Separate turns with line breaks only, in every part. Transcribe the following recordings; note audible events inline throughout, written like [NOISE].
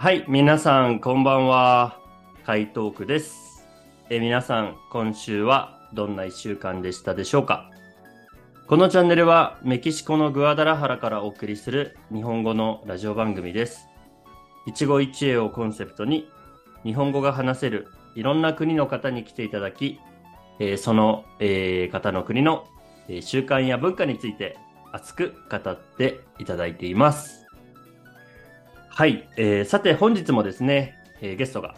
はい、皆さん、こんばんは。海トークです。え皆さん、今週はどんな一週間でしたでしょうか？このチャンネルはメキシコのグアダラハラからお送りする日本語のラジオ番組です。一期一会をコンセプトに日本語が話せるいろんな国の方に来ていただき、えその、え方の国の、え習慣や文化について熱く語っていただいています。はい、えーさて本日もですね、えーゲストが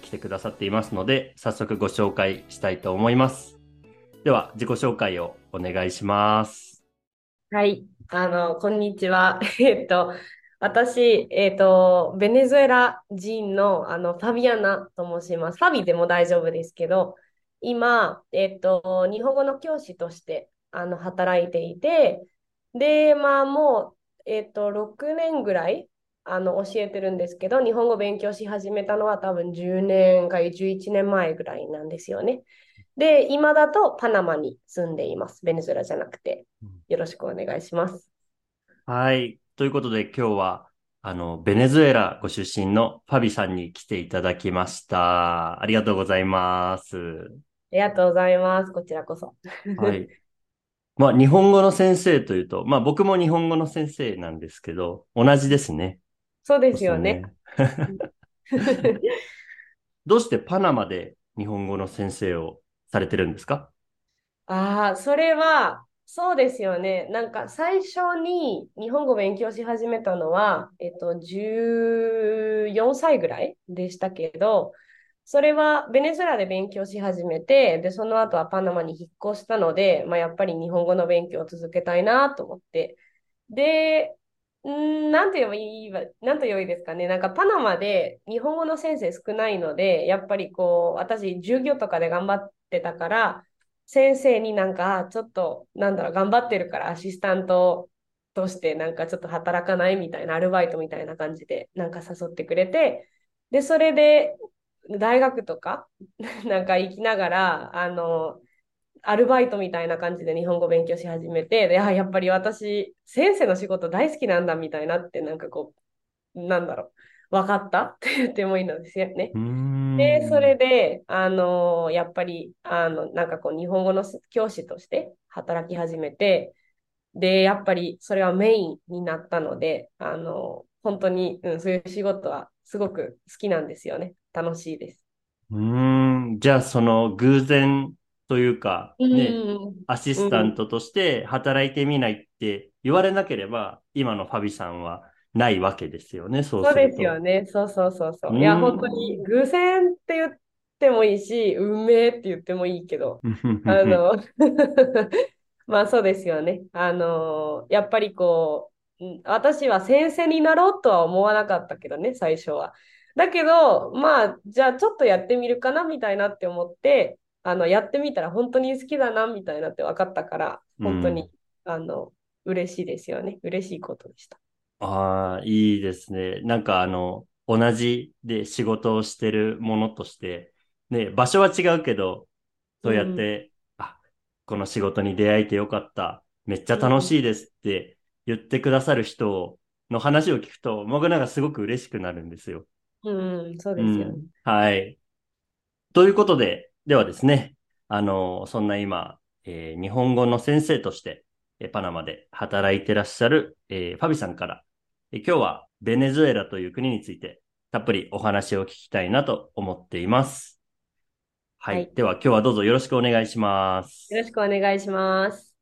来てくださっていますので、早速ご紹介したいと思います。では、自己紹介をお願いします。
はい。あの、こんにちは。[LAUGHS] えっと、私、えっと、ベネズエラ人の、あの、ファビアナと申します。ファビでも大丈夫ですけど、今、えっと、日本語の教師として、あの、働いていて、で、まあ、もう、えっと、6年ぐらい、あの、教えてるんですけど、日本語勉強し始めたのは多分10年か11年前ぐらいなんですよね。で、今だとパナマに住んでいます。ベネズエラじゃなくて。よろしくお願いします。
はい。ということで今日は、あの、ベネズエラご出身のファビさんに来ていただきました。ありがとうございます。
ありがとうございます。こちらこそ。
はい。まあ、日本語の先生というと、まあ僕も日本語の先生なんですけど、同じですね。
そうですよね。[LAUGHS]
どうしてパナマで日本語の先生をされてるんですか？
ああ、それは、そうですよね。なんか最初に日本語勉強し始めたのは、えっと、14歳ぐらいでしたけど、それはベネズエラで勉強し始めて、で、その後はパナマに引っ越したので、まあ、やっぱり日本語の勉強を続けたいなと思って。で、んなんて言えばいいわ、なんと言えばいですかね。なんかパナマで日本語の先生少ないので、やっぱりこう、私、授業とかで頑張ってたから、先生になんか、ちょっと、なんだろう、頑張ってるからアシスタントとしてなんかちょっと働かないみたいな、アルバイトみたいな感じでなんか誘ってくれて、で、それで大学とか [LAUGHS] なんか行きながら、あの、アルバイトみたいな感じで日本語勉強し始めて、で、あ、やっぱり私、先生の仕事大好きなんだみたいなって、なんかこう、なんだろう、分かった？[LAUGHS] って言ってもいいのですよね。で、それで、あのやっぱり、あの、なんかこう、日本語の教師として働き始めて、で、やっぱりそれはメインになったので、あの本当に、うん、そういう仕事はすごく好きなんですよね。楽しいです。
うーん。じゃあ、その偶然というか、ね、
うん、
アシスタントとして働いてみないって言われなければ、今のファビさんはないわけですよね、そう
そう。ですよね。そうそうそうそうう。
ん
いや、本当に偶然って言ってもいいし、運命って言ってもいいけど、あの、[LAUGHS] [LAUGHS] まあそうですよね。あの、やっぱりこう、うん私は先生になろうとは思わなかったけどね、最初は。だけど、まあ、じゃあちょっとやってみるかなみたいなって思って、あの、やってみたら本当に好きだなみたいなって分かったから、本当に、あの、嬉しいですよね。嬉しいことでした。
ああ、いいですね。なんかあの、同じで仕事をしてるものとして、ね、場所は違うけど、そうやって、あ、この仕事に出会えてよかった。めっちゃ楽しいですって言ってくださる人の話を聞くと、僕なんかすごく嬉しくなるんですよ。
うん、そうですよね。
うんはい。ということで、ではですね、あの、そんな今、えー日本語の先生として、えーパナマで働いてらっしゃる、えーファビさんから、えー今日はベネズエラという国について、たっぷりお話を聞きたいなと思っています。はい。
はい
では今日はどうぞよろしくお願いします。
よろしくお願いします。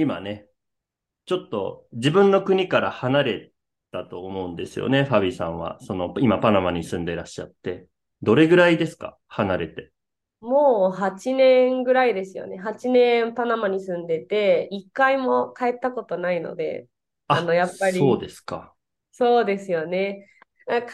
今ね、ちょっと自分の国から離れたと思うんですよね、ファビさんは。その、今パナマに住んでいらっしゃって。どれぐらいですか？離れて。
もう8年ぐらいですよね。8年パナマに住んでて、1回も帰ったことないので、あのやっぱり
そうですか。
そうですよね。あ帰、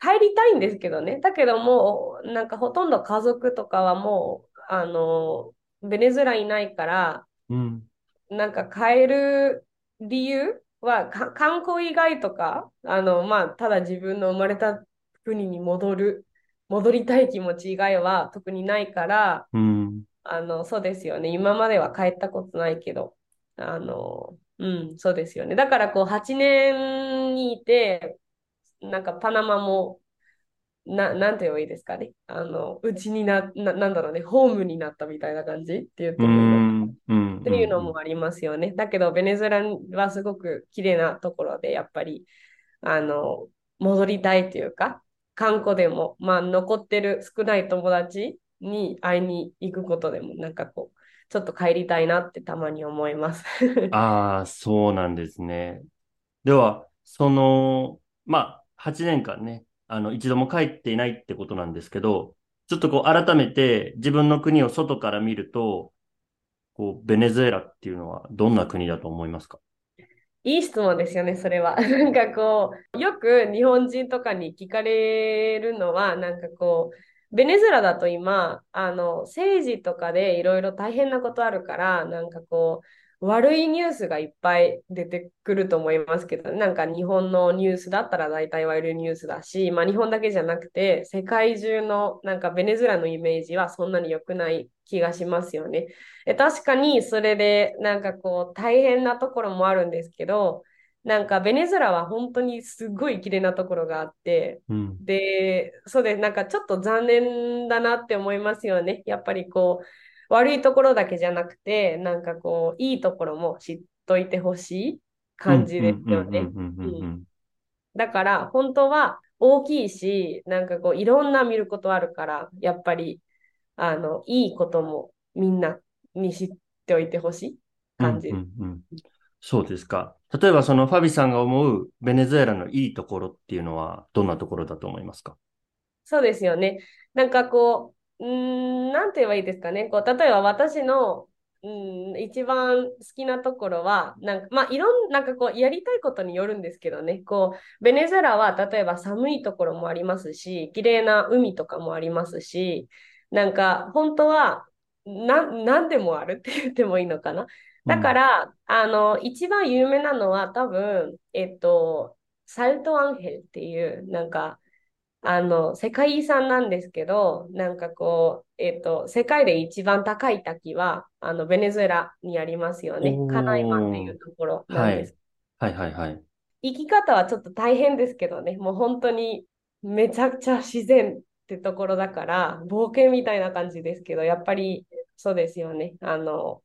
帰りたいんですけどね。だけどもう、なんかほとんど家族とかはもう、あの、ベネズエラいないから、
うん。
なんか帰る理由はか観光以外とか、あの、まあ、ただ自分の生まれた国に戻る、戻りたい気持ち以外は特にないから、
うん。
あの、そうですよね。今までは帰ったことないけど、あの、うん、そうですよね。だからこう、8年にいて、なんかパナマも、な、なんて言えばいいですかね。あの、うちにな、な、なんだろうね、ホームになったみたいな感じって言って
う
もい。っていうのもありますよね。だけど、ベネズエラはすごく綺麗なところで、やっぱり、あの、戻りたいというか、観光でも、まあ、残ってる少ない友達に会いに行くことでも、なんかこう、ちょっと帰りたいなってたまに思います。[LAUGHS]
ああ、そうなんですね。では、その、まあ、8年間ね、あの、一度も帰っていないってことなんですけど、ちょっとこう、改めて自分の国を外から見ると、こう、ベネズエラっていうのはどんな国だと思いますか？
いい質問ですよね、それは。[LAUGHS] なんかこう、よく日本人とかに聞かれるのは、なんかこう、ベネズエラだと今、あの、政治とかでいろいろ大変なことあるから、なんかこう、悪いニュースがいっぱい出てくると思いますけど、なんか日本のニュースだったら大体悪いニュースだし、まあ日本だけじゃなくて、世界中のなんかベネズエラのイメージはそんなに良くない気がしますよね。え確かにそれでなんかこう大変なところもあるんですけど、なんかベネズエラは本当にすごい綺麗なところがあって、
うん。
で、そうで、なんかちょっと残念だなって思いますよね。やっぱりこう、悪いところだけじゃなくて、なんかこう、いいところも知っといてほしい感じですよね。だから、本当は大きいし、なんかこう、いろんな見ることあるから、やっぱり、あの、いいこともみんなに知っておいてほしい感じ。
うんうんうんそうですか。例えばそのファビさんが思うベネズエラのいいところっていうのはどんなところだと思いますか？
そうですよね。なんかこう、うーん、なんて言えばいいですかね。こう、例えば私の、うん、一番好きなところは、なんか、まあ、いろん、なんかこう、やりたいことによるんですけどね。こう、ベネズエラは、例えば寒いところもありますし、綺麗な海とかもありますし、なんか、本当は、な、なんでもあるって言ってもいいのかな。だから、あの、一番有名なのは多分、えっと、サルトアンヘルっていう、なんか、あの、世界遺産なんですけど、なんかこう、えっと、世界で一番高い滝は、あの、ベネズエラにありますよねカナイマっていうところなんです。
はいはいはい。
生き方はちょっと大変ですけどね、もう本当にめちゃくちゃ自然ってところだから、冒険みたいな感じですけど、やっぱりそうですよね。あの、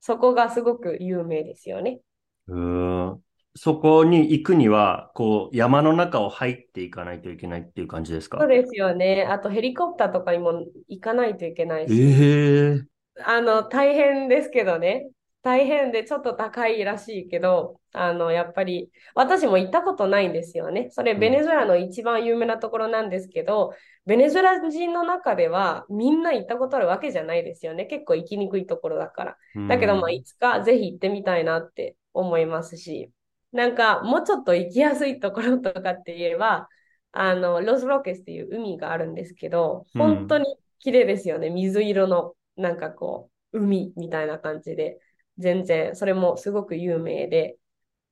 そこがすごく有名ですよね。
うーん。そこに行くには、こう、山の中を入っていかないといけないっていう感じですか？
そうですよね。あとヘリコプターとかにも行かないといけないし。
ええ
あの、大変ですけどね。大変でちょっと高いらしいけど、あの、やっぱり、私も行ったことないんですよね。それ、
うん
ベネズエラの一番有名なところなんですけど、ベネズエラ人の中ではみんな行ったことあるわけじゃないですよね。結構行きにくいところだから。だけど、まあ、いつかぜひ行ってみたいなって思いますし、なんか、もうちょっと行きやすいところとかって言えば、あの、ロスロケスっていう海があるんですけど、
うん。
本当に綺麗ですよね。水色の、なんかこう、海みたいな感じで、全然、それもすごく有名で、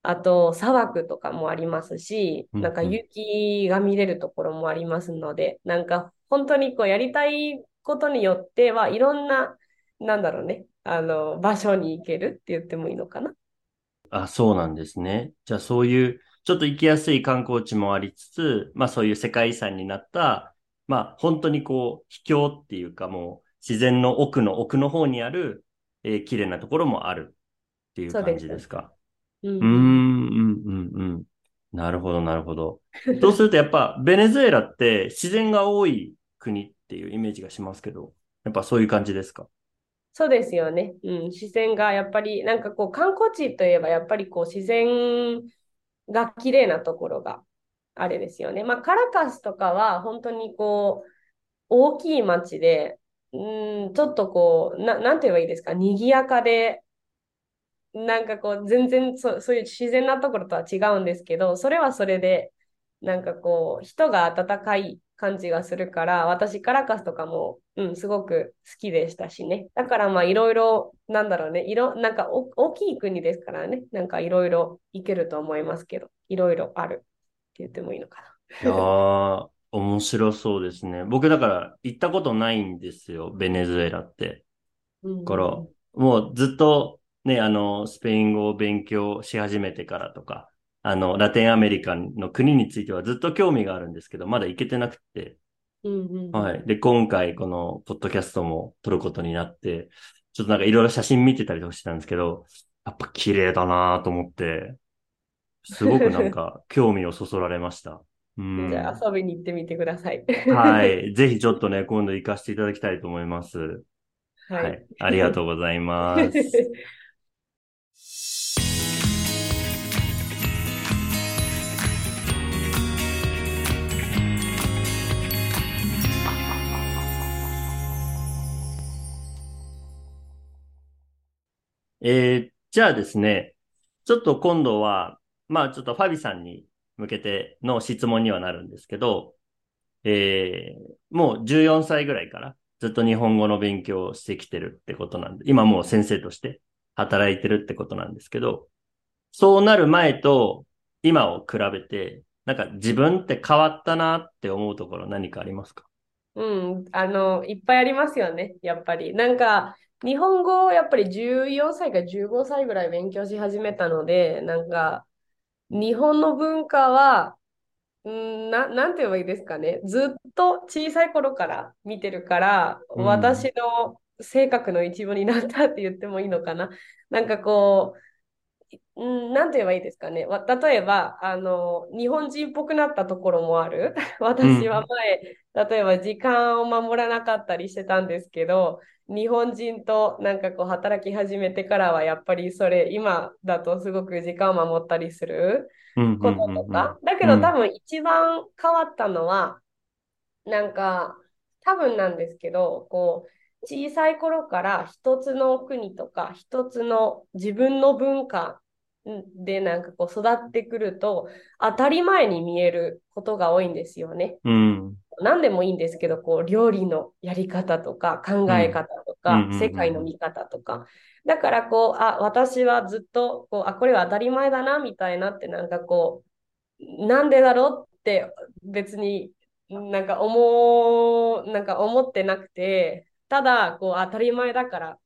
あと、砂漠とかもありますし、
うん。
なんか雪が見れるところもありますので、なんか本当にこうやりたいことによってはいろんな、なんだろうね、あの、場所に行けるって言ってもいいのかな。
あ、そうなんですね。じゃあそういう、ちょっと行きやすい観光地もありつつ、まあそういう世界遺産になった、まあ本当にこう、秘境っていうかもう自然の奥の奥の方にある、えー綺麗なところもあるっていう感じですか？
う
うーん、うん、うん、うん。なるほど、なるほど。そうするとやっぱベネズエラって自然が多い国っていうイメージがしますけど、やっぱそういう感じですか？
そうですよね。うん、自然がやっぱり、なんかこう観光地といえばやっぱりこう自然が綺麗なところがあれですよね。まあカラカスとかは本当にこう大きい街で、うん、ちょっとこう、な、なんて言えばいいですか、賑やかで、なんかこう全然そ、そういう自然なところとは違うんですけど、それはそれで、なんかこう人が温かい感じがするから、私、カラカスとかも、うん、すごく好きでしたしね。だからまあ、いろいろ、なんだろうね、いろ、なんか大きい国ですからね、なんかいろいろ行けると思いますけど、いろいろあるって言ってもいいのか
な。いやー、面白そうですね。僕だから行ったことないんですよ、ベネズエラって。だから、もうずっとね、あの、スペイン語を勉強し始めてからとか、あの、ラテンアメリカの国についてはずっと興味があるんですけど、まだ行けてなくて。
うんうん、
はい。で、今回このポッドキャストも撮ることになって、ちょっとなんかいろいろ写真見てたりとかしてたんですけど、やっぱ綺麗だなと思って、すごくなんか [LAUGHS] 興味をそそられました。
うん、じゃあ遊びに行ってみてください。
はい。[LAUGHS] ぜひちょっとね、今度行かせていただきたいと思います。はい、はい。ありがとうございます。[LAUGHS] えー、じゃあですね、ちょっと今度は、まあちょっとファビさんに向けての質問にはなるんですけど、えー、もう14歳ぐらいからずっと日本語の勉強をしてきてるってことなんで、今もう先生として働いてるってことなんですけど、そうなる前と今を比べて、なんか自分って変わったなって思うところ何かありますか？
うん、あの、いっぱいありますよね、やっぱり。なんか、日本語をやっぱり14歳か15歳ぐらい勉強し始めたので、なんか、日本の文化は、んななんて言えばいいですかね。ずっと小さい頃から見てるから、うん、私の性格の一部になったって言ってもいいのかな。なんかこう、んなんて言えばいいですかね。例えば、あの、日本人っぽくなったところもある。私は前、うん、例えば時間を守らなかったりしてたんですけど、日本人となんかこう働き始めてからはやっぱりそれ今だとすごく時間を守ったりすることとか？だけど多分一番変わったのは、なんか多分なんですけど、こう小さい頃から一つの国とか一つの自分の文化でなんかこう育ってくると当たり前に見えることが多いんですよね。
うん、
何でもいいんですけど、こう料理のやり方とか考え方とか、世界の見方とか。だからこう、あ、私はずっとこう、あ、これは当たり前だなみたいなってなんかこう、なんでだろうって別になんか思う、なんか思ってなくて、ただこう当たり前だから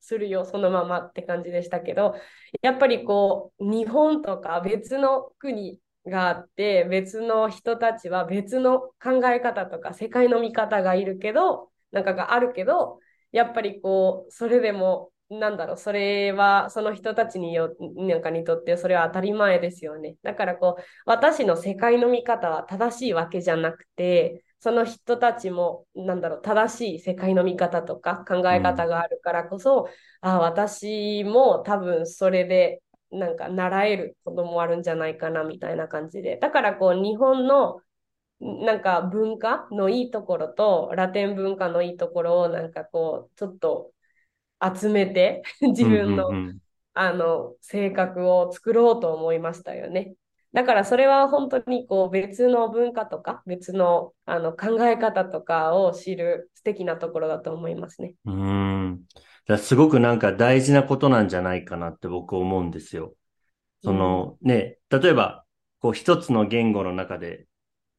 するよ、そのままって感じでしたけど、やっぱりこう、日本とか別の国があって、別の人たちは別の考え方とか世界の見方がいるけど、なんかがあるけど、やっぱりこう、それでも、なんだろう、それはその人たちによなんかにとってそれは当たり前ですよね。だからこう、私の世界の見方は正しいわけじゃなくて、その人たちも、なんだろう、正しい世界の見方とか考え方があるからこそ、うん、あ私も多分それで、なんか習えることもあるんじゃないかなみたいな感じで。だからこう、日本のなんか文化のいいところと、ラテン文化のいいところを、なんかこう、ちょっと集めて、[LAUGHS] 自分の、あの、性格を作ろうと思いましたよね。だからそれは本当にこう別の文化とか別のあの考え方とかを知る素敵なところだと思いますね。
うん。すごくなんか大事なことなんじゃないかなって僕思うんですよ。その、うん、ね、例えばこう一つの言語の中で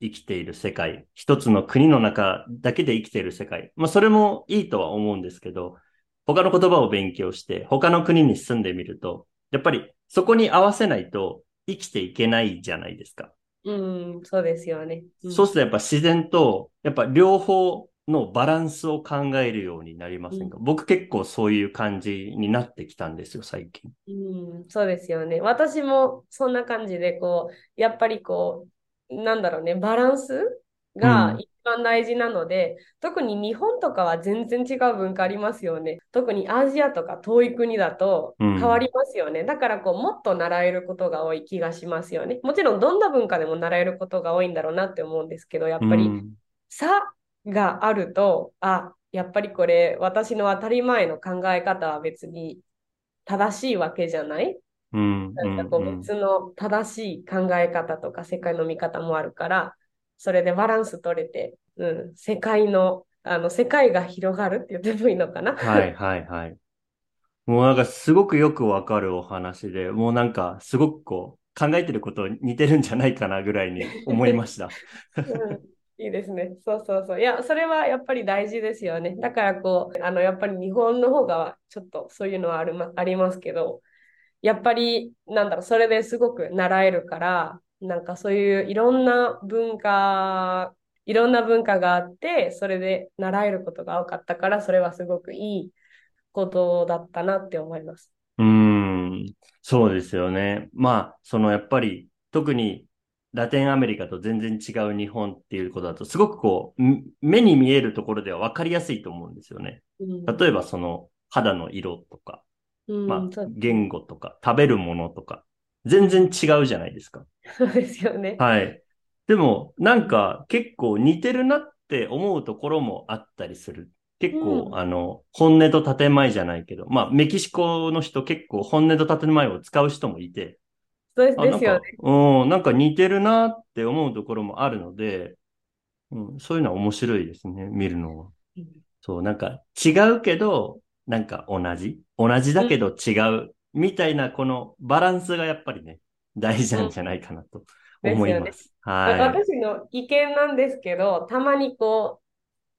生きている世界、一つの国の中だけで生きている世界。まあそれもいいとは思うんですけど、他の言葉を勉強して他の国に住んでみると、やっぱりそこに合わせないと生きていけないじゃないですか。
うん、そうですよね。
うん、そうするとやっぱ自然と、やっぱ両方のバランスを考えるようになりませんか、うん、僕結構そういう感じになってきたんですよ、最近。
うん、そうですよね。私もそんな感じで、こう、やっぱりこう、なんだろうね、バランスが一番大事なので、うん、特に日本とかは全然違う文化ありますよね。特にアジアとか遠い国だと変わりますよね。うん、だからこうもっと習えることが多い気がしますよね。もちろんどんな文化でも習えることが多いんだろうなって思うんですけど、やっぱり差があると、あ、やっぱりこれ私の当たり前の考え方は別に正しいわけじゃない
うん、
なんかこう別の正しい考え方とか世界の見方もあるから、それでバランス取れて、うん、世界の、あの、世界が広がるって言ってもいいのかな？
はいはいはい。もうなんかすごくよくわかるお話で、もうなんかすごくこう考えてること似てるんじゃないかなぐらいに思いました。[LAUGHS]
うんいいですね。そうそうそう。いや、それはやっぱり大事ですよね。だからこう、あの、やっぱり日本の方がちょっとそういうのはある、ま、ありますけど、やっぱり、なんだろう、それですごく習えるから、なんかそういういろんな文化、いろんな文化があって、それで習えることが多かったから、それはすごくいいことだったなって思います。
うん、そうですよね。まあ、そのやっぱり、特にラテンアメリカと全然違う日本っていうことだと、すごくこう、目に見えるところでは分かりやすいと思うんですよね。うん、例えばその肌の色とか、うん、まあ、言語とか、食べるものとか、全然違うじゃないですか。
そうですよね。
はい。でも、なんか結構似てるなって思うところもあったりする。結構、うん、あの、本音と建前じゃないけど、まあ、メキシコの人結構本音と建前を使う人もいて、
そうですよね。
うん、なんか似てるなって思うところもあるので、うん、そういうのは面白いですね、見るのは。うん、そう、なんか違うけど、なんか同じ？同じだけど違う、みたいなこのバランスがやっぱりね、大事なんじゃないかなと思います。すね、はい。
私の意見なんですけど、たまにこ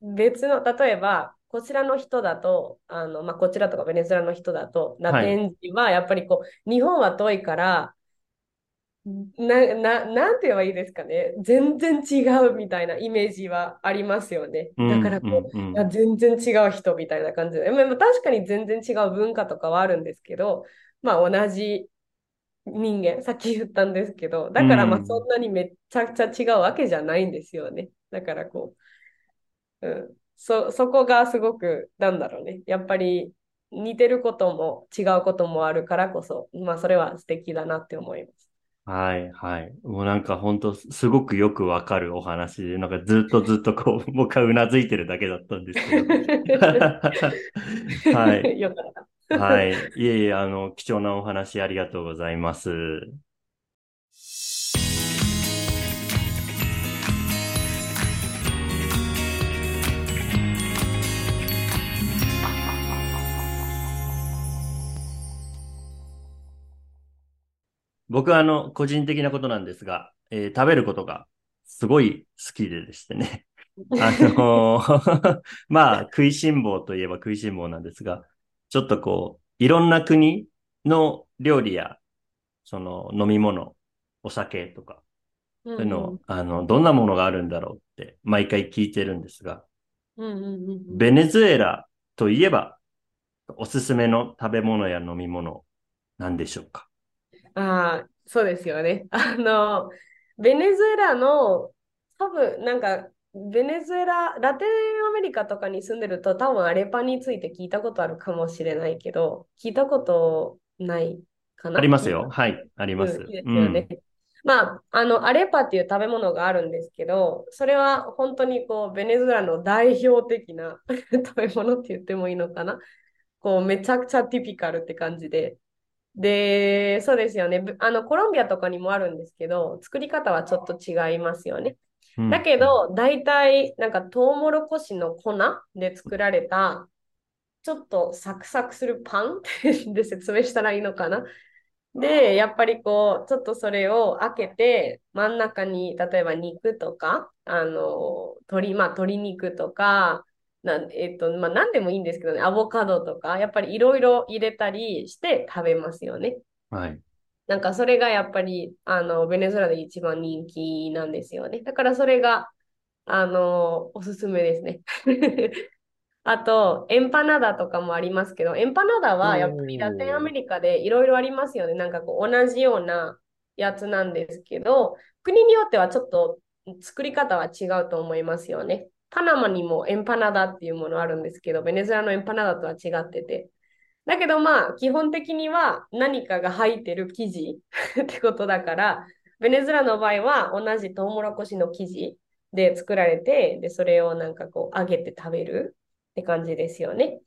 う、別の、例えば、こちらの人だと、あの、まあ、こちらとかベネズエラの人だと、ラテン人はやっぱりこう、はい、日本は遠いから、な、な、なんて言えばいいですかね。全然違うみたいなイメージはありますよね。だからこう、うんうんうん、全然違う人みたいな感じで。まあ、確かに全然違う文化とかはあるんですけど、まあ同じ人間、さっき言ったんですけど、だからまあそんなにめちゃくちゃ違うわけじゃないんですよね。だからこう、うん、そ、そこがすごく、なんだろうね。やっぱり似てることも違うこともあるからこそ、まあそれは素敵だなって思います。
はいはい。もうなんか本当すごくよくわかるお話で、なんかずっとずっとこう、[LAUGHS] 僕はうなずいてるだけだったんですけど。[LAUGHS] はい。よかった。[LAUGHS] はい。いえいえ、あの、貴重なお話ありがとうございます。僕はあの、個人的なことなんですが、えー、食べることがすごい好きででしてね。[LAUGHS] あのー、[LAUGHS] まあ、食いしん坊といえば食いしん坊なんですが、ちょっとこう、いろんな国の料理や、その飲み物、お酒とか、そういうの、あの、どんなものがあるんだろうって毎回聞いてるんですが、ベネズエラといえば、おすすめの食べ物や飲み物、なんでしょうか？
ああ、そうですよね。[LAUGHS] あの、ベネズエラの、多分なんか、ベネズエラ、ラテンアメリカとかに住んでると、多分アレパについて聞いたことあるかもしれないけど、聞いたことないかな。
ありますよ。はい、あります。うん、ですよね。
うんまあ、あの、アレパっていう食べ物があるんですけど、それは本当にこう、ベネズエラの代表的な [LAUGHS] 食べ物って言ってもいいのかな。こう、めちゃくちゃティピカルって感じで、で、そうですよね。あの、コロンビアとかにもあるんですけど、作り方はちょっと違いますよね。うん、だけど、大体、なんか、トウモロコシの粉で作られた、ちょっとサクサクするパン [LAUGHS] で説明したらいいのかな。で、やっぱりこう、ちょっとそれを開けて、真ん中に、例えば肉とか、あの、鶏、まあ、鶏肉とか、なえっと、まあ、何でもいいんですけどね、アボカドとか、やっぱりいろいろ入れたりして食べますよね。
はい。
なんかそれがやっぱり、あの、ベネズエラで一番人気なんですよね。だからそれが、あの、おすすめですね。[LAUGHS] あと、エンパナダとかもありますけど、エンパナダはやっぱりラテンアメリカでいろいろありますよね。なんかこう同じようなやつなんですけど、国によってはちょっと作り方は違うと思いますよね。パナマにもエンパナダっていうものあるんですけど、ベネズエラのエンパナダとは違ってて。だけどまあ、基本的には何かが入ってる生地 [LAUGHS] ってことだから、ベネズエラの場合は同じトウモロコシの生地で作られて、で、それをなんかこう揚げて食べるって感じですよね。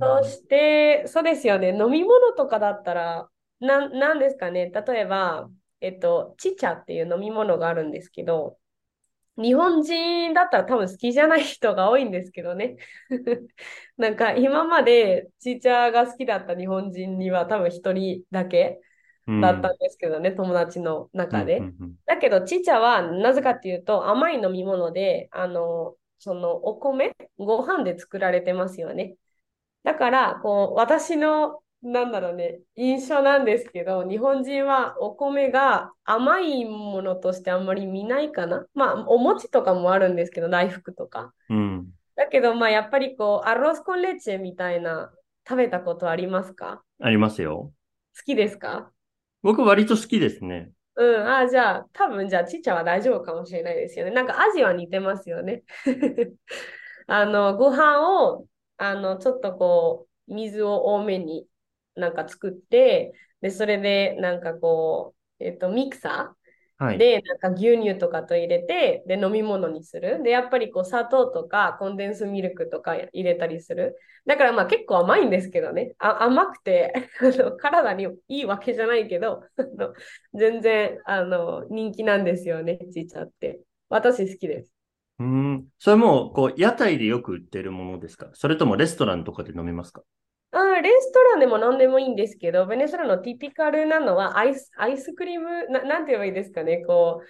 そして、そうですよね。飲み物とかだったら、ななんですかね。例えば、えっと、チチャっていう飲み物があるんですけど、日本人だったら多分好きじゃない人が多いんですけどね。[LAUGHS] なんか今までチーチャーが好きだった日本人には多分一人だけだったんですけどね、友達の中で。
うんうんうん
だけど、チーチャーはなぜかっていうと甘い飲み物で、あの、そのお米、ご飯で作られてますよね。だから、こう、私の、なんだろうね、印象なんですけど、日本人はお米が甘いものとしてあんまり見ないかな。まあ、お餅とかもあるんですけど、大福とか。
うん。
だけど、まあ、やっぱりこう、アロスコンレッチェみたいな、食べたことありますか？
ありますよ。
好きですか？
僕割と好きですね。
うん、あ、じゃあ、多分じゃあ、ちっちゃんは大丈夫かもしれないですよね。なんか味は似てますよね。[LAUGHS] あの、ご飯を、あの、ちょっとこう、水を多めになんか作って、で、それで、なんかこう、えっと、ミクサー
はい。
で、なんか牛乳とかと入れて、で、飲み物にする。で、やっぱりこう、砂糖とかコンデンスミルクとか入れたりする。だからまあ結構甘いんですけどね。あ甘くて [LAUGHS] 体にいいわけじゃないけど、全然あの人気なんですよね、ちいちゃって。私好きです。
うーん。それも、こう、屋台でよく売ってるものですか？それともレストランとかで飲みますか？
あレストランでも何でもいいんですけど、ベネズエラのティピカルなのはアイス、アイスクリームな、なんて言えばいいですかね。こ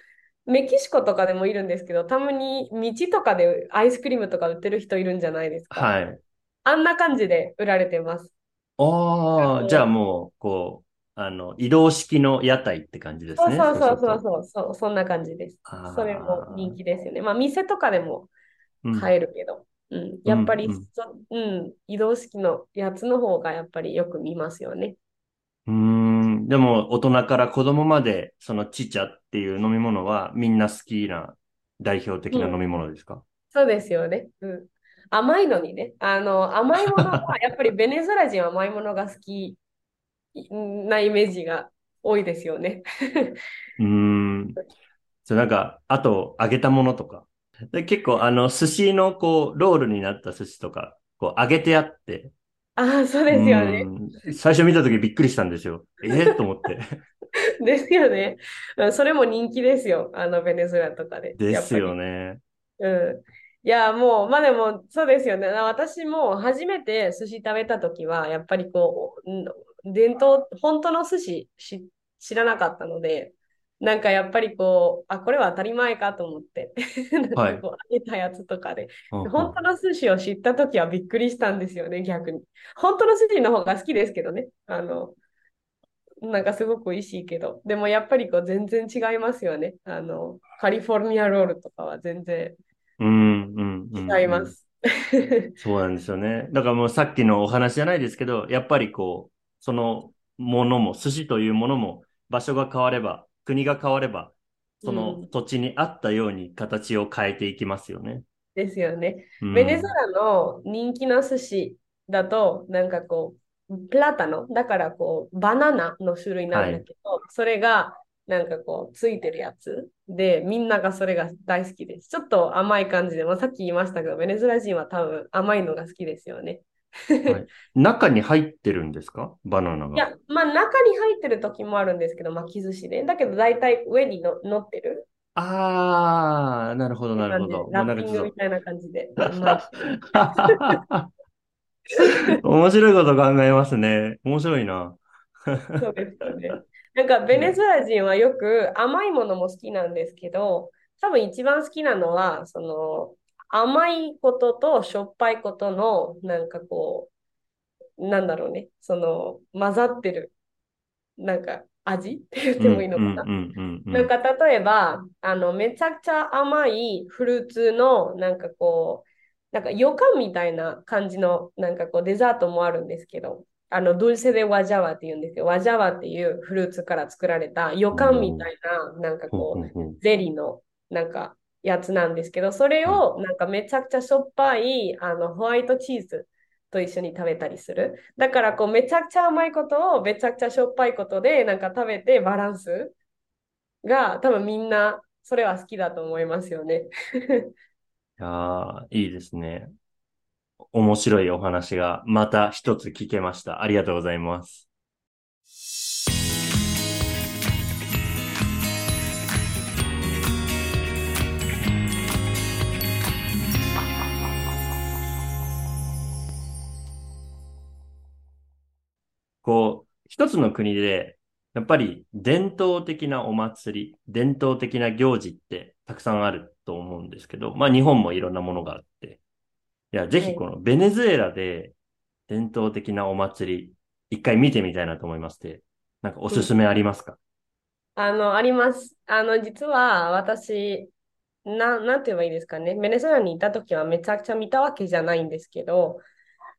う、メキシコとかでもいるんですけど、たまに道とかでアイスクリームとか売ってる人いるんじゃないですか。
はい。
あんな感じで売られてます。
ああ、じゃあもう、こう、あの、移動式の屋台って感じですね。
そうそうそうそうそう、そんな感じです。それも人気ですよね。まあ、店とかでも
うん
買えるけど、うん、やっぱり、
うんうん
そうん、移動式のやつの方がやっぱりよく見ますよね。
うーん。でも、大人から子供まで、そのチチャっていう飲み物はみんな好きな代表的な飲み物ですか、
そうですよね。うん。甘いのにね。あの、甘いものは、やっぱりベネズエラ人は甘いものが好きなイメージが多いですよね。
うーん。そう、なんか、あと、揚げたものとか。で結構、あの、寿司の、こう、ロールになった寿司とか、こう、揚げてあって、
ああ、そうですよね。
うん最初見たときびっくりしたんですよ。え？えと思って。[LAUGHS]
ですよね。うんそれも人気ですよ。あの、ベネズエラとかで。
ですよ
ね。
ね。
うん。いや、もう、まあでも、そうですよね。私も初めて寿司食べたときは、やっぱりこう、うん伝統、本当の寿司し知らなかったので、なんかやっぱりこう、あ、これは当たり前かと思って、[LAUGHS] なんかこう、揚げたやつとかで、
うんうん
本当の寿司を知ったときはびっくりしたんですよね、逆に。本当の寿司の方が好きですけどね。あの、なんかすごく美味しいけど、でもやっぱりこう全然違いますよね。あの、カリフォルニアロールとかは全然。違います。[LAUGHS]
そうなんですよね。だからもうさっきのお話じゃないですけど、やっぱりこう、そのものも、寿司というものも、場所が変われば、国が変われば、その土地に合ったように形を変えていきますよね。
ですよね。
うん
ベネズエラの人気な寿司だと、なんかこう、プラタノ、だからこう、バナナの種類なんだけど、それがなんかこう、ついてるやつで、みんながそれが大好きです。ちょっと甘い感じで、まあ、さっき言いましたけど、ベネズエラ人は多分甘いのが好きですよね。
はい中に入ってるんですか？バナナが。
いや、まあ中に入ってる時もあるんですけど、巻き寿司で。だけど大体上にの乗ってる
ああ、なるほど、なるほど。
ラッピングみたいな感じで。[LAUGHS]
面白いこと考えますね。面白いな。
そうですよね。なんかベネズエラ人はよく甘いものも好きなんですけど、多分一番好きなのは、その甘いこととしょっぱいことの、なんかこう、なんだろうね、その混ざってる、なんか味？[LAUGHS] って言ってもいいのかな？なんか例えば、あの、めちゃくちゃ甘いフルーツの、なんかこう、なんか予感みたいな感じの、なんかこうデザートもあるんですけど、あの、ドゥルセでワジャワって言うんですよ。ワジャワっていうフルーツから作られた予感みたいな、なんかこうゼリーの、なんか、やつなんですけど、それを、なんかめちゃくちゃしょっぱい、あの、ホワイトチーズと一緒に食べたりする。だから、こう、めちゃくちゃ甘いことを、めちゃくちゃしょっぱいことで、なんか食べてバランスが、多分みんな、それは好きだと思いますよね。[LAUGHS]
いやーいいですね。面白いお話がまた一つ聞けました。ありがとうございます。こう、一つの国で、やっぱり伝統的なお祭り、伝統的な行事ってたくさんあると思うんですけど、まあ日本もいろんなものがあって、いや、ぜひこのベネズエラで伝統的なお祭り、一回見てみたいなと思いまして、なんかおすすめありますか、
うん、あの、あります。あの、実は私、な、なんて言えばいいですかね。ベネズエラにいた時はめちゃくちゃ見たわけじゃないんですけど、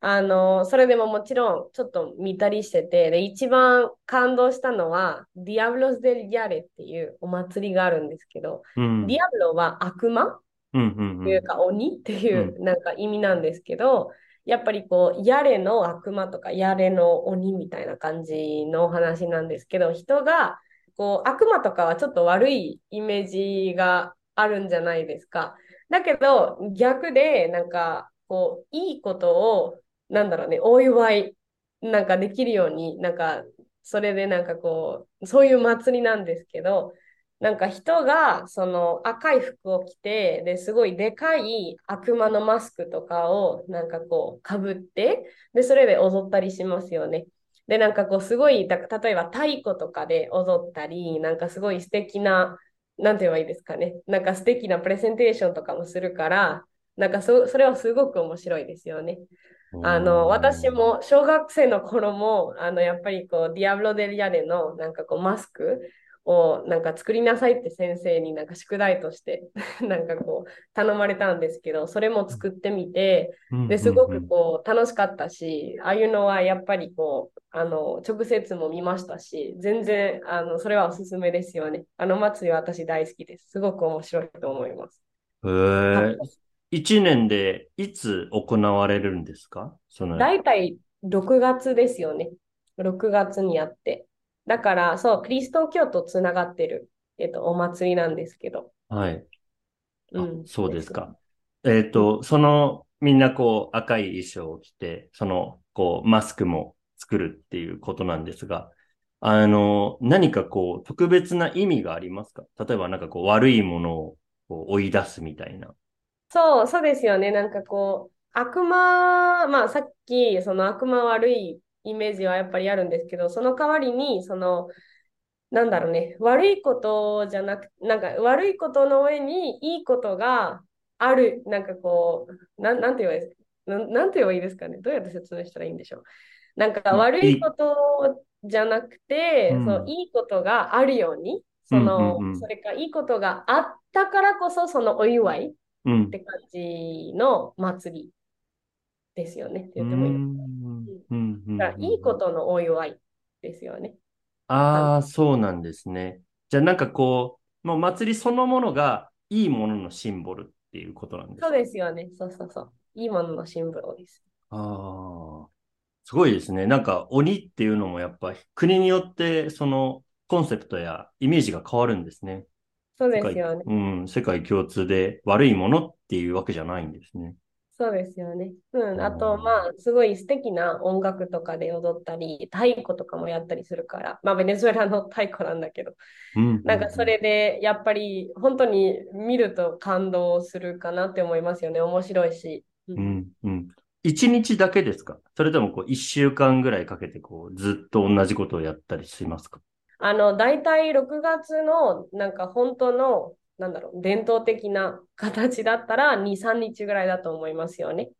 あの、それでももちろんちょっと見たりしてて、で、一番感動したのは、ディアブロス・デル・ギャレっていうお祭りがあるんですけど、うん、ディアブロは悪魔っていうか鬼？っていうなんか意味なんですけど、やっぱりこう、やれの悪魔とか、やれの鬼みたいな感じのお話なんですけど、人が、こう、悪魔とかはちょっと悪いイメージがあるんじゃないですか。だけど、逆で、なんか、こう、いいことをなんだろうね、お祝いなんかできるように、なんか、それでなんかこう、そういう祭りなんですけど、なんか人がその赤い服を着て、ですごいでかい悪魔のマスクとかをなんかこうかぶって、で、それで踊ったりしますよね。で、なんかこうすごい、例えば太鼓とかで踊ったり、なんかすごい素敵な、なんて言えばいいですかね。なんか素敵なプレゼンテーションとかもするから、なんかそそれはすごく面白いですよね。あの、私も小学生の頃も、あの、やっぱりこう、ディアブロ・デリアレのなんかこう、マスクをなんか作りなさいって先生になんか宿題として [LAUGHS] なんかこう、頼まれたんですけど、それも作ってみて、ですごくこう、楽しかったし、ああいうのはやっぱりこう、あの、直接も見ましたし、全然、あの、それはおすすめですよね。あの祭りは私大好きです。すごく面白いと思います。
へえ。1年でいつ行われるんですか？
その大体6月ですよね。6月にやって。だから、そう、キリスト教とつながってる、えっと、お祭りなんですけど。
はい。うん、そうですか。えっ、と、その、みんなこう赤い衣装を着て、その、こう、マスクも作るっていうことなんですが、あの、何かこう、特別な意味がありますか？例えばなんかこう、悪いものをこう追い出すみたいな。
そう、そうですよね。なんかこう、悪魔、まあさっき、その悪魔悪いイメージはやっぱりあるんですけど、その代わりに、その、なんだろうね、悪いことじゃなく、なんか悪いことの上にいいことがある、なんかこう、なんなんて言えばいいですか、ななんて言えばいいですかね、どうやって説明したらいいんでしょう。なんか悪いことじゃなくて、うん、そういいことがあるように、その、うんうんうん、それかいいことがあったからこそ、そのお祝いって感じの祭りですよね。って言ってもいいのか。だからいいことのお祝いですよね。
ああ、そうなんですね。じゃあなんかこう、もう祭りそのものがいいもののシンボルっていうことなんです
か？そうですよね。そうそうそう。いいもののシンボルです。
ああ、すごいですね。なんか鬼っていうのもやっぱ国によってそのコンセプトやイメージが変わるんですね。
そうですよね。
うん、世界共通で悪いものっていうわけじゃないんですね。
そうですよね。うん。あと、まあ、すごい素敵な音楽とかで踊ったり、太鼓とかもやったりするから、まあ、ベネズエラの太鼓なんだけど、うん、なんかそれで、やっぱり、本当に見ると感動するかなって思いますよね。面白いし。
うん、うん。一日だけですか？それともこう一週間ぐらいかけてこうずっと同じことをやったりしますか？
あの、大体6月の、なんか本当の、なんだろう、伝統的な形だったら2、3日ぐらいだと思いますよね。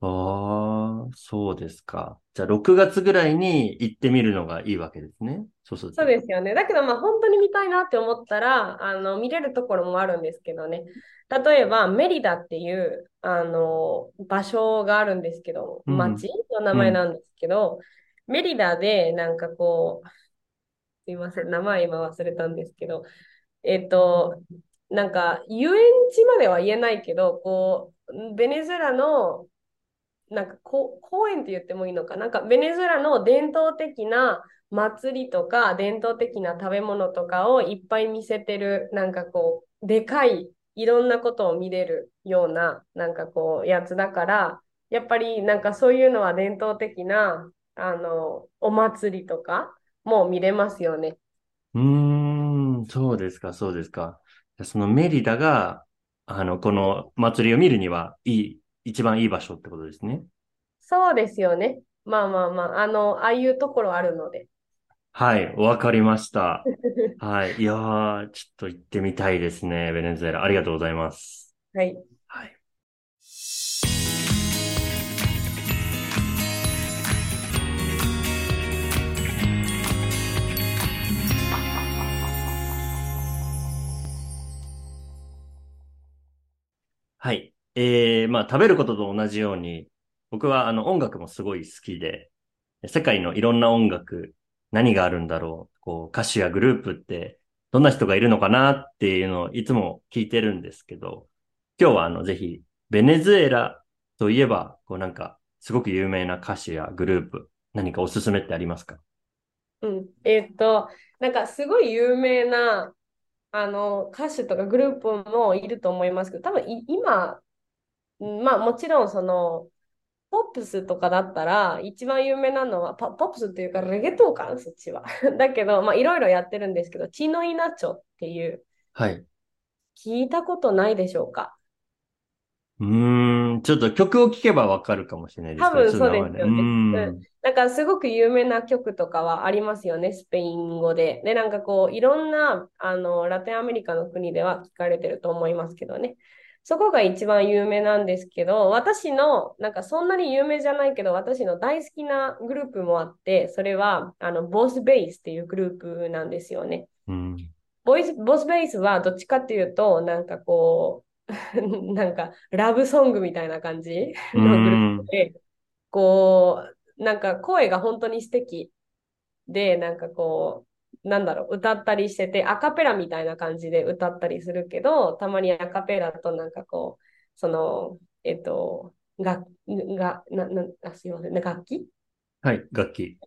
ああ、そうですか。じゃあ6月ぐらいに行ってみるのがいいわけですね。
そうそうそうですよね。だけどまあ本当に見たいなって思ったら、あの、見れるところもあるんですけどね。例えばメリダっていう、あの、場所があるんですけど、町の名前なんですけど、うん、メリダでなんかこう、すいません、名前今忘れたんですけど、えっと、なんか遊園地までは言えないけど、こう、ベネズエラの、なんか公園って言ってもいいのかな？んかベネズエラの伝統的な祭りとか伝統的な食べ物とかをいっぱい見せてる、なんかこう、でかい、いろんなことを見れるような、なんかこう、やつだから、やっぱりなんかそういうのは伝統的な、あの、お祭りとか、もう見れますよね。
うーん、そうですか、そうですか。そのメリダが、あの、この祭りを見るには、いい、一番いい場所ってことですね。
そうですよね。まあまあまあ、あの、ああいうところあるので。
はい、わかりました。[LAUGHS] はい。いやー、ちょっと行ってみたいですね、ベネズエラ。ありがとうございます。
はい。
はい。えー、まあ、食べることと同じように、僕はあの音楽もすごい好きで、世界のいろんな音楽、何があるんだろう、こう、歌手やグループって、どんな人がいるのかなっていうのをいつも聞いてるんですけど、今日はあの、ぜひ、ベネズエラといえば、こうなんか、すごく有名な歌手やグループ、何かおすすめってありますか？
うん。えっと、なんかすごい有名な、あの、歌手とかグループもいると思いますけど、多分い今、うんまあもちろんその、ポップスとかだったら、一番有名なのは、パポップスっていうか、レゲトーかな、そっちは。[LAUGHS] だけど、まあいろいろやってるんですけど、チノイナチョっていう、
はい。
聞いたことないでしょうか？
うーん、ちょっと曲を聴けばわかるかもしれないです
多分そうですよね
うん
なんかすごく有名な曲とかはありますよね、スペイン語で。で、なんかこう、いろんなあのラテンアメリカの国では聞かれてると思いますけどね。そこが一番有名なんですけど、私の、なんかそんなに有名じゃないけど、私の大好きなグループもあって、それは、あの、ボスベースっていうグループなんですよね。
うん。
ボイス、ボスベースはどっちかっていうと、なんかこう、[LAUGHS] なんかラブソングみたいな感じ
う
のグルー
ん
プ。で、こう、なんか声が本当に素敵で、なんかこう、なんだろう、歌ったりしてて、アカペラみたいな感じで歌ったりするけど、たまにアカペラとなんかこう、その、えっと、が、が、な、な、あ、すいません、楽器？
はい、楽器。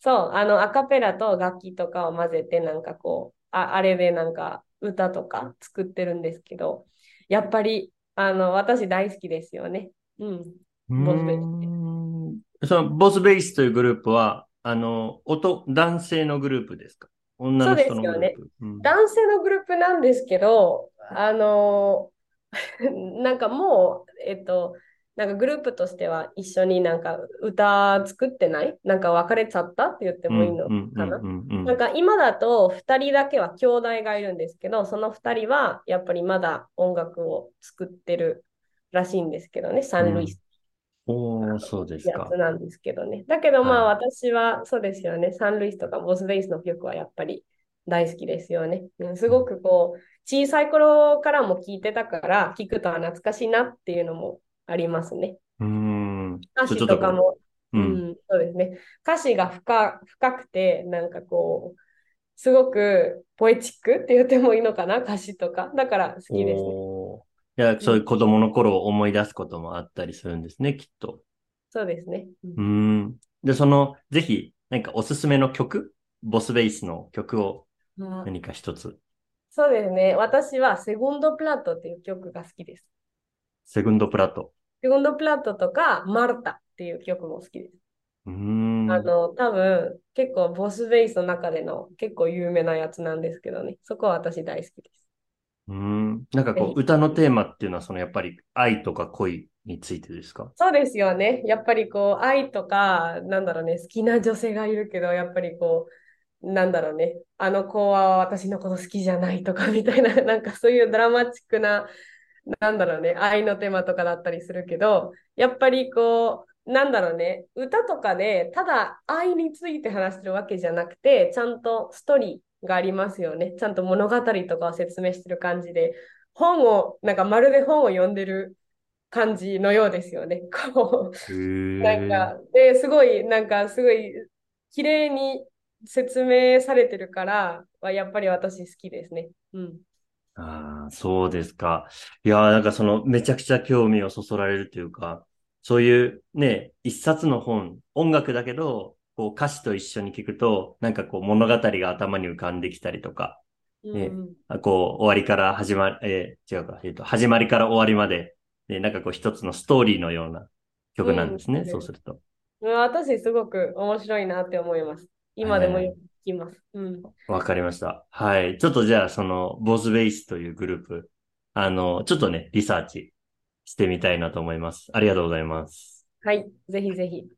そう、あの、アカペラと楽器とかを混ぜて、なんかこう、あ、あれでなんか歌とか作ってるんですけど、やっぱり、あの、私大好きですよね。うん。ボスベース
そのボスベースというグループは、あの、音、男性のグループですか？女の人のグループ。うん
男性のグループなんですけど、あの、[LAUGHS] なんかもう、えっと、なんかグループとしては一緒になんか歌作ってない？なんか別れちゃったって言ってもいいの
うん
かな
うんうんうん
なんか今だと2人だけは兄弟がいるんですけど、その2人はやっぱりまだ音楽を作ってるらしいんですけどね、サンルイス。
おー、そうですか。
やつ。なんですけどね。だけどまあ
は
私はそうですよね、サンルイスとかボスベースの曲はやっぱり大好きですよね。うんすごくこう、小さい頃からも聴いてたから、聴くとは懐かしいなっていうのもありますね。
うーん。
歌詞とかも
う、
う
うん。
ん、そうですね。歌詞が深深くて、なんかこう、すごくポエチックって言ってもいいのかな、歌詞とか。だから好きですね。
いや、そういう子供の頃を思い出すこともあったりするんですね、きっと。
そうですね。うん。
で、その、ぜひ、何かおすすめの曲？ボスベースの曲を
あ
何か一つ。
そうですね。私はセゴンドプラットっていう曲が好きです。
セグンドプラット。
セゴンドプラットとか、マルタっていう曲も好きです。
うーん。
あの、多分、結構ボスベースの中での結構有名なやつなんですけどね。そこは私大好きです。
うーん。なんかこ
ぜ
う、歌のテーマっていうのは、そのやっぱり愛とか恋についてですか？
そうですよね。やっぱりこう、愛とか、なんだろうね、好きな女性がいるけど、やっぱりこう、なんだろうね、あの子は私のこと好きじゃないとかみたいな、なんかそういうドラマチックな、なんだろうね、愛のテーマとかだったりするけど、やっぱりこう、なんだろうね、歌とかで、ただ愛について話してるわけじゃなくて、ちゃんとストーリーがありますよね。ちゃんと物語とかを説明してる感じで、本を、なんかまるで本を読んでる感じのようですよね。こう、なんか、で、すごい、なんか、すごい、綺麗に説明されてるから、はやっぱり私好きですね。うん。
ああ、そうですか。いやー、なんかその、めちゃくちゃ興味をそそられるというか、そういうね、一冊の本、音楽だけど、こう歌詞と一緒に聞くと、なんかこう物語が頭に浮かんできたりとか、ね
うん
あこう終わりから始まり、えー違うか、えっと、始まりから終わりまで、ね、なんかこう一つのストーリーのような曲なんですね、
うん
そうすると。
うん。私、すごく面白いなって思います。今でもよく聞きます。うん。
わかりました。はい。ちょっとじゃあ、その、ボスベースというグループ、あの、ちょっとね、リサーチしてみたいなと思います。ありがとうございます。
はい、ぜひぜひ。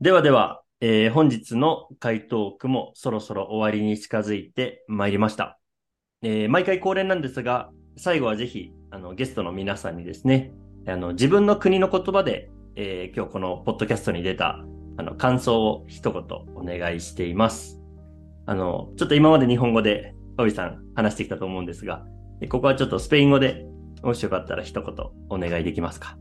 ではでは、えー、本日の回答句もそろそろ終わりに近づいてまいりました。えー、毎回恒例なんですが、最後はぜひあのゲストの皆さんにですね、あの自分の国の言葉で、えー、今日このポッドキャストに出たあの感想を一言お願いしています。あの、ちょっと今まで日本語で、オビさん話してきたと思うんですが、ここはちょっとスペイン語でもしよかったら一言お願いできますか？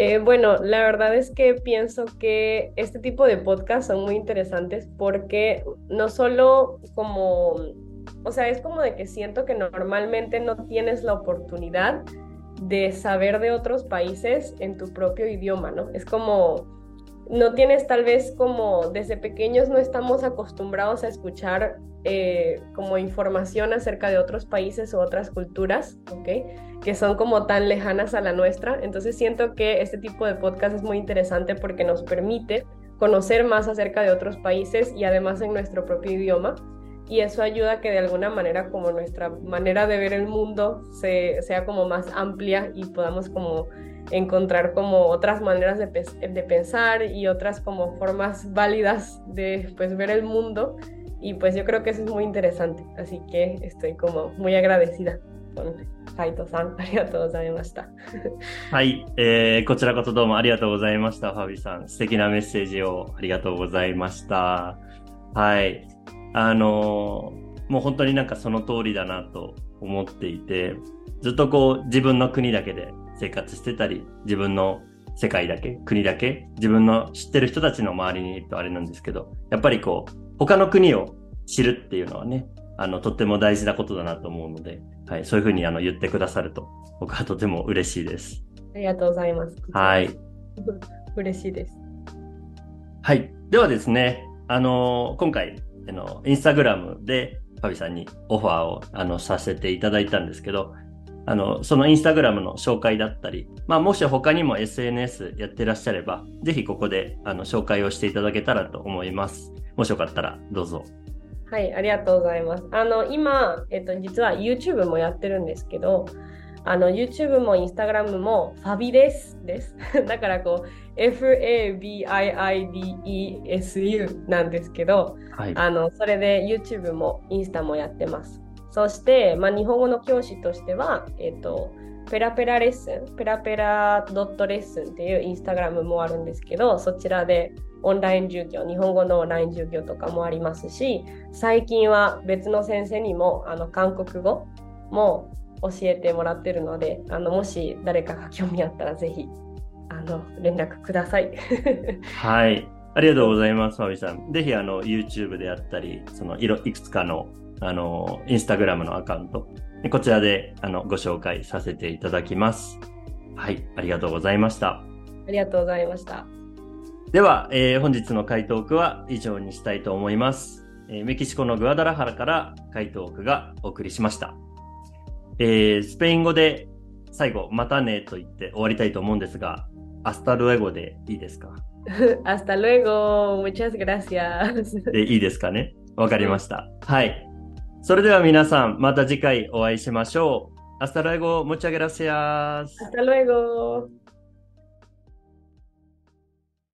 Eh, bueno, la verdad es que pienso que este tipo de podcasts son muy interesantes porque no solo como, o sea, es como de que siento que normalmente no tienes la oportunidad de saber de otros países en tu propio idioma, ¿no? Es como, no tienes tal vez como desde pequeños no estamos acostumbrados a escuchar eh, como información acerca de otros países o otras culturas, ¿ok? Que son como tan lejanas a la nuestra. Entonces siento que este tipo de podcast es muy interesante porque nos permite conocer más acerca de otros países y además en nuestro propio idioma. Y eso ayuda a que de alguna manera como nuestra manera de ver el mundo sea como más amplia y podamos como encontrar como otras maneras de, de pensar y otras como formas válidas de pues ver el mundo y pues yo creo que eso es muy interesante, así que estoy como muy agradecida con Kaito-san,
arigatou gozaimashita. Hai, eh, こちらこそどうもありがとうございました、ファビさん。素敵なメッセージをありがとうございました。はい。あのー、もう本当になんかその通りだなと思っていて、ずっとこう自分の国だけで生活してたり、自分の世界だけ、国だけ、自分の知ってる人たちの周りにいるとあれなんですけど、やっぱりこう、他の国を知るっていうのはね、あの、とっても大事なことだなと思うので、はい、そういうふうにあの言ってくださると、僕はとても嬉しいです。
ありがとうございます。
はい。[LAUGHS]
嬉しいです。
はい。ではですね、あの今回、あの、インスタグラムで、ファビさんにオファーをあのさせていただいたんですけど、あの、そのインスタグラムの紹介だったり、まあ、もし他にも SNS やってらっしゃれば、ぜひここであの紹介をしていただけたらと思います。もしよかったらどうぞ。
はい、ありがとうございます。あの、今、えっと、実は YouTube もやってるんですけど、あの、YouTube も Instagram もファビですです。[LAUGHS] だからこう、FABIIDESU なんですけど、はい、あの、それで YouTube もインスタもやってます。そして、まあ、日本語の教師としては、えっ、と、ペラペラレッスン、ペラペラドットレッスンっていうインスタグラムもあるんですけど、そちらでオンライン授業、日本語のオンライン授業とかもありますし、最近は別の先生にもあの韓国語も教えてもらってるので、あのもし誰かが興味あったらぜひあの連絡ください。[LAUGHS]
はい。ありがとうございます、まみさん。ぜひあの YouTube であったり、そのいろいくつかのあの、インスタグラムのアカウント、こちらであのご紹介させていただきます。はい、ありがとうございました。あ
りがとうございました。
では、えー、本日の回答句は以上にしたいと思います。えー、メキシコのグアダラハラから回答句がお送りしました。えー、スペイン語で最後、またねと言って終わりたいと思うんですが、 hasta luego でいいですか？[LAUGHS]
Hasta luego, muchas gracias.
でいいですかね？わかりました。はい。それでは皆さん、また次回お会いしましょう。Hasta luego. Muchas gracias.
Hasta luego.